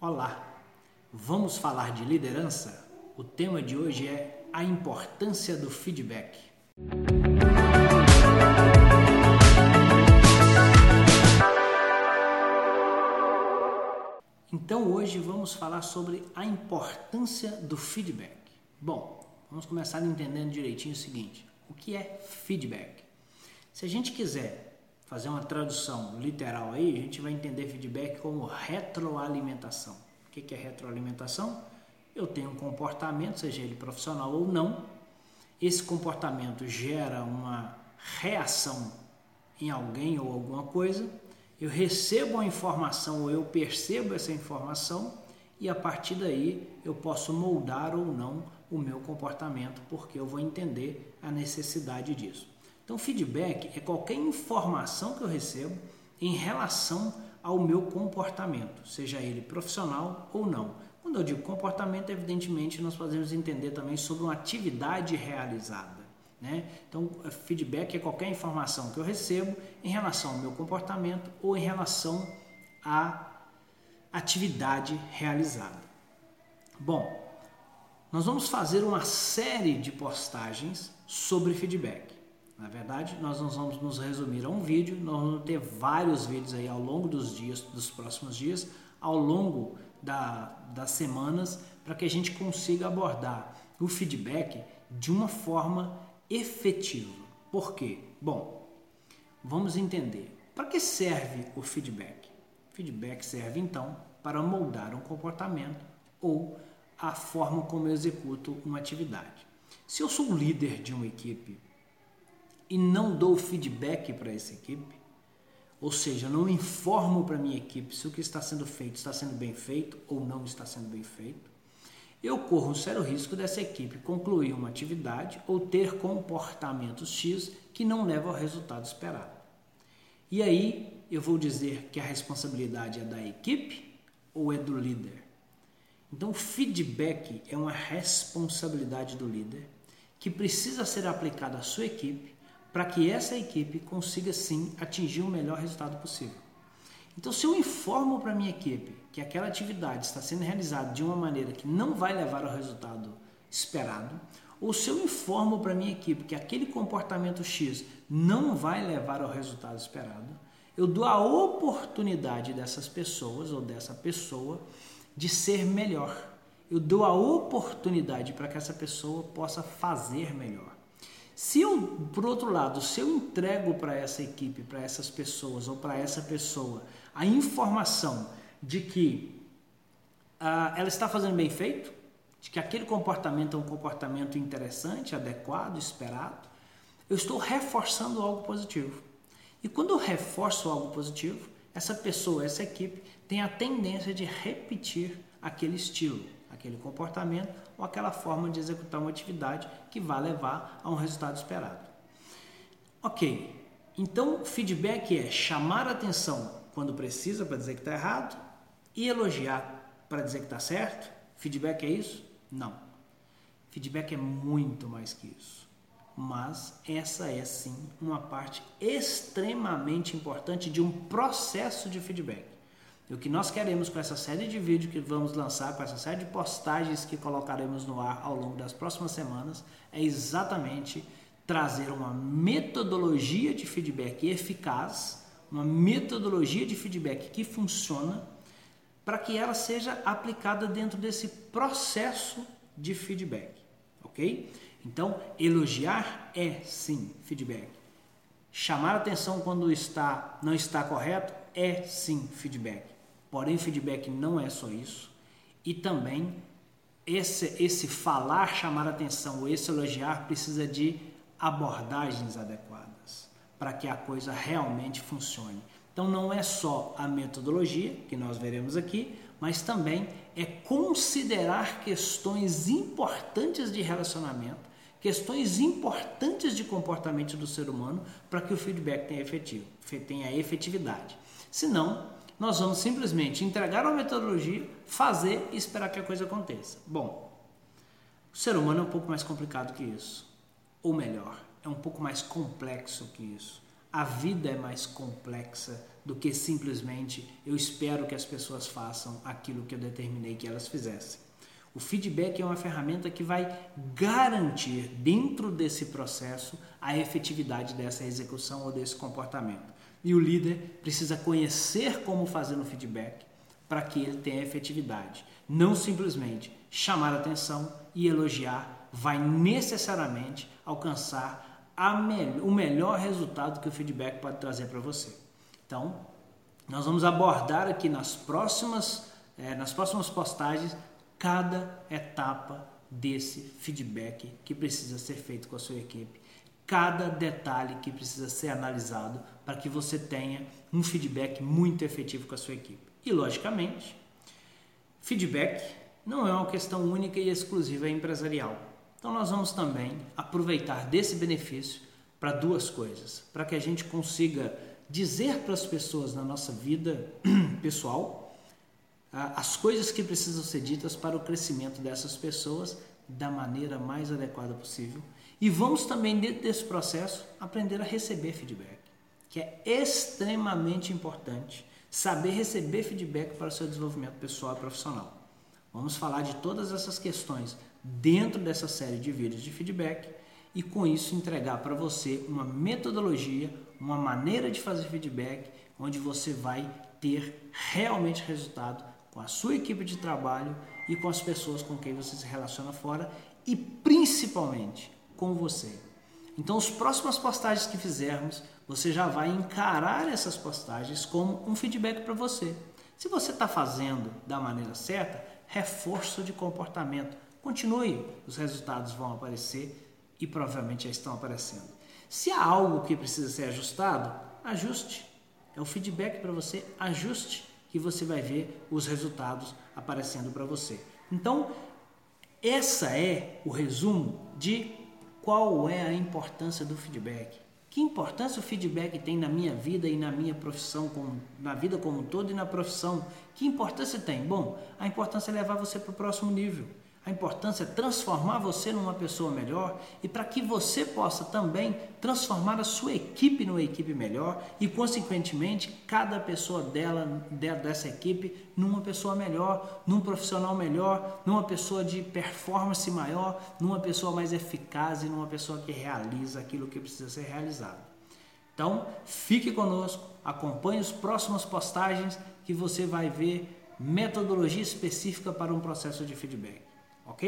Olá, vamos falar de liderança? O tema de hoje é a importância do feedback. Então hoje vamos falar sobre a importância do feedback. Bom, vamos começar entendendo direitinho o seguinte: o que é feedback? Se a gente quiser fazer uma tradução literal aí, a gente vai entender feedback como retroalimentação. O que é retroalimentação? Eu tenho um comportamento, seja ele profissional ou não, esse comportamento gera uma reação em alguém ou alguma coisa, eu recebo uma informação ou eu percebo essa informação e a partir daí eu posso moldar ou não o meu comportamento porque eu vou entender a necessidade disso. Então, feedback é qualquer informação que eu recebo em relação ao meu comportamento, seja ele profissional ou não. Quando eu digo comportamento, evidentemente nós podemos entender também sobre uma atividade realizada. Né? Então, feedback é qualquer informação que eu recebo em relação ao meu comportamento ou em relação à atividade realizada. Bom, nós vamos fazer uma série de postagens sobre feedback. Na verdade, nós não vamos nos resumir a um vídeo, nós vamos ter vários vídeos aí ao longo dos dias, dos próximos dias, ao longo da, das semanas, para que a gente consiga abordar o feedback de uma forma efetiva. Por quê? Bom, vamos entender. Para que serve o feedback? Feedback serve então para moldar um comportamento ou a forma como eu executo uma atividade. Se eu sou líder de uma equipe e não dou feedback para essa equipe, ou seja, não informo para minha equipe se o que está sendo feito está sendo bem feito ou não está sendo bem feito, eu corro um sério risco dessa equipe concluir uma atividade ou ter comportamentos X que não levam ao resultado esperado. E aí eu vou dizer que a responsabilidade é da equipe ou é do líder? Então, feedback é uma responsabilidade do líder que precisa ser aplicada à sua equipe para que essa equipe consiga sim atingir o melhor resultado possível. Então, se eu informo para minha equipe que aquela atividade está sendo realizada de uma maneira que não vai levar ao resultado esperado, ou se eu informo para a minha equipe que aquele comportamento X não vai levar ao resultado esperado, eu dou a oportunidade dessas pessoas ou dessa pessoa de ser melhor. Eu dou a oportunidade para que essa pessoa possa fazer melhor. Se eu, por outro lado, se eu entrego para essa equipe, para essas pessoas ou para essa pessoa a informação de que uh, ela está fazendo bem feito, de que aquele comportamento é um comportamento interessante, adequado, esperado, eu estou reforçando algo positivo. E quando eu reforço algo positivo, essa pessoa, essa equipe tem a tendência de repetir aquele estilo aquele comportamento ou aquela forma de executar uma atividade que vai levar a um resultado esperado. Ok, então feedback é chamar a atenção quando precisa para dizer que está errado e elogiar para dizer que está certo. Feedback é isso? Não. Feedback é muito mais que isso. Mas essa é sim uma parte extremamente importante de um processo de feedback. E o que nós queremos com essa série de vídeos que vamos lançar, com essa série de postagens que colocaremos no ar ao longo das próximas semanas, é exatamente trazer uma metodologia de feedback eficaz, uma metodologia de feedback que funciona, para que ela seja aplicada dentro desse processo de feedback, ok? Então, elogiar é sim feedback. Chamar atenção quando está não está correto é sim feedback. Porém, feedback não é só isso. E também esse, esse falar, chamar atenção, ou esse elogiar precisa de abordagens adequadas para que a coisa realmente funcione. Então não é só a metodologia, que nós veremos aqui, mas também é considerar questões importantes de relacionamento, questões importantes de comportamento do ser humano para que o feedback tenha, efetivo, tenha efetividade. Senão, nós vamos simplesmente entregar uma metodologia, fazer e esperar que a coisa aconteça. Bom, o ser humano é um pouco mais complicado que isso. Ou melhor, é um pouco mais complexo que isso. A vida é mais complexa do que simplesmente eu espero que as pessoas façam aquilo que eu determinei que elas fizessem. O feedback é uma ferramenta que vai garantir, dentro desse processo, a efetividade dessa execução ou desse comportamento. E o líder precisa conhecer como fazer no feedback para que ele tenha efetividade. Não simplesmente chamar atenção e elogiar vai necessariamente alcançar me o melhor resultado que o feedback pode trazer para você. Então, nós vamos abordar aqui nas próximas, é, nas próximas postagens cada etapa desse feedback que precisa ser feito com a sua equipe, cada detalhe que precisa ser analisado para que você tenha um feedback muito efetivo com a sua equipe. E, logicamente, feedback não é uma questão única e exclusiva empresarial. Então, nós vamos também aproveitar desse benefício para duas coisas: para que a gente consiga dizer para as pessoas na nossa vida pessoal as coisas que precisam ser ditas para o crescimento dessas pessoas da maneira mais adequada possível. E vamos também, dentro desse processo, aprender a receber feedback, que é extremamente importante saber receber feedback para o seu desenvolvimento pessoal e profissional. Vamos falar de todas essas questões dentro dessa série de vídeos de feedback e com isso entregar para você uma metodologia, uma maneira de fazer feedback, onde você vai ter realmente resultado com a sua equipe de trabalho e com as pessoas com quem você se relaciona fora e principalmente com você. Então, as próximas postagens que fizermos, você já vai encarar essas postagens como um feedback para você. Se você está fazendo da maneira certa, reforço de comportamento. Continue, os resultados vão aparecer e provavelmente já estão aparecendo. Se há algo que precisa ser ajustado, ajuste. É o feedback para você, ajuste, que você vai ver os resultados aparecendo para você. Então, essa é o resumo de qual é a importância do feedback. Que importância o feedback tem na minha vida e na minha profissão, como, na vida como um todo e na profissão? Que importância tem? Bom, a importância é levar você para o próximo nível. A importância é transformar você numa pessoa melhor e para que você possa também transformar a sua equipe numa equipe melhor e, consequentemente, cada pessoa dela, dessa equipe numa pessoa melhor, num profissional melhor, numa pessoa de performance maior, numa pessoa mais eficaz e numa pessoa que realiza aquilo que precisa ser realizado. Então, fique conosco, acompanhe as próximas postagens que você vai ver metodologia específica para um processo de feedback ok?